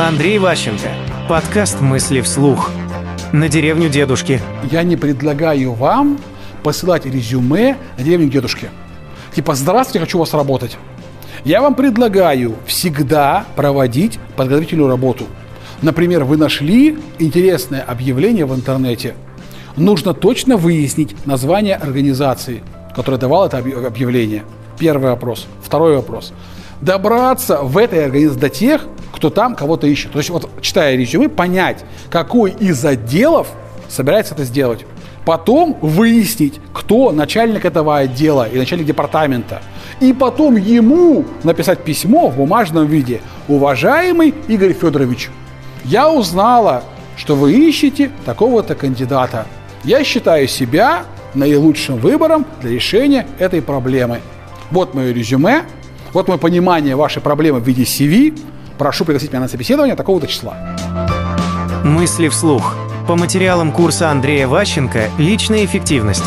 Андрей Ващенко. Подкаст «Мысли вслух». На деревню дедушки. Я не предлагаю вам посылать резюме на деревню дедушки. Типа, здравствуйте, хочу у вас работать. Я вам предлагаю всегда проводить подготовительную работу. Например, вы нашли интересное объявление в интернете. Нужно точно выяснить название организации, которая давала это объявление. Первый вопрос. Второй вопрос. Добраться в этой организации до тех, кто там кого-то ищет. То есть вот читая резюме, понять, какой из отделов собирается это сделать. Потом выяснить, кто начальник этого отдела и начальник департамента. И потом ему написать письмо в бумажном виде. Уважаемый Игорь Федорович, я узнала, что вы ищете такого-то кандидата. Я считаю себя наилучшим выбором для решения этой проблемы. Вот мое резюме, вот мое понимание вашей проблемы в виде CV. Прошу пригласить меня на собеседование такого-то числа. Мысли вслух. По материалам курса Андрея Ващенко «Личная эффективность».